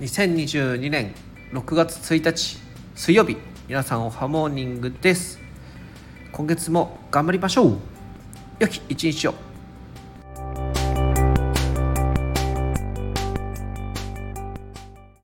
2022年6月1日水曜日皆さんおはモーニングです。今月も頑張りましょう。良き一日を。